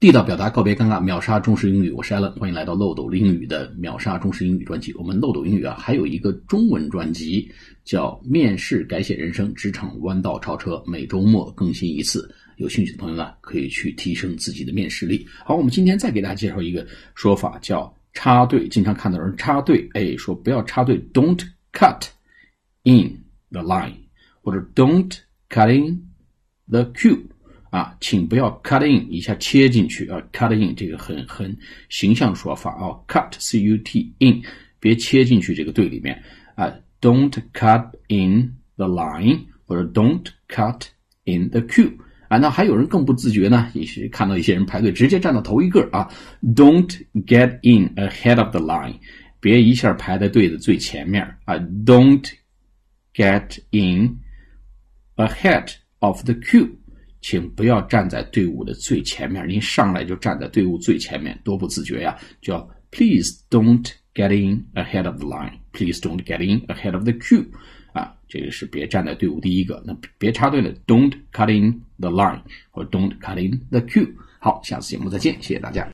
地道表达，告别尴尬，秒杀中式英语。我是 Allen，欢迎来到漏斗英语的秒杀中式英语专辑。我们漏斗英语啊，还有一个中文专辑叫《面试改写人生，职场弯道超车》，每周末更新一次。有兴趣的朋友呢，可以去提升自己的面试力。好，我们今天再给大家介绍一个说法，叫插队。经常看到人插队，哎，说不要插队，Don't cut in the line，或者 Don't cut in the queue。啊，请不要 cut in 一下切进去啊，cut in 这个很很形象说法啊，cut c u t in 别切进去这个队里面啊，don't cut in the line 或者 don't cut in the queue 啊，那还有人更不自觉呢，也许看到一些人排队直接站到头一个啊，don't get in ahead of the line 别一下排在队的最前面啊，don't get in ahead of the queue。请不要站在队伍的最前面，您上来就站在队伍最前面，多不自觉呀！叫 Please don't get in ahead of the line. Please don't get in ahead of the queue. 啊，这个是别站在队伍第一个，那别插队了。Don't cut in the line 或 Don't cut in the queue. 好，下次节目再见，谢谢大家。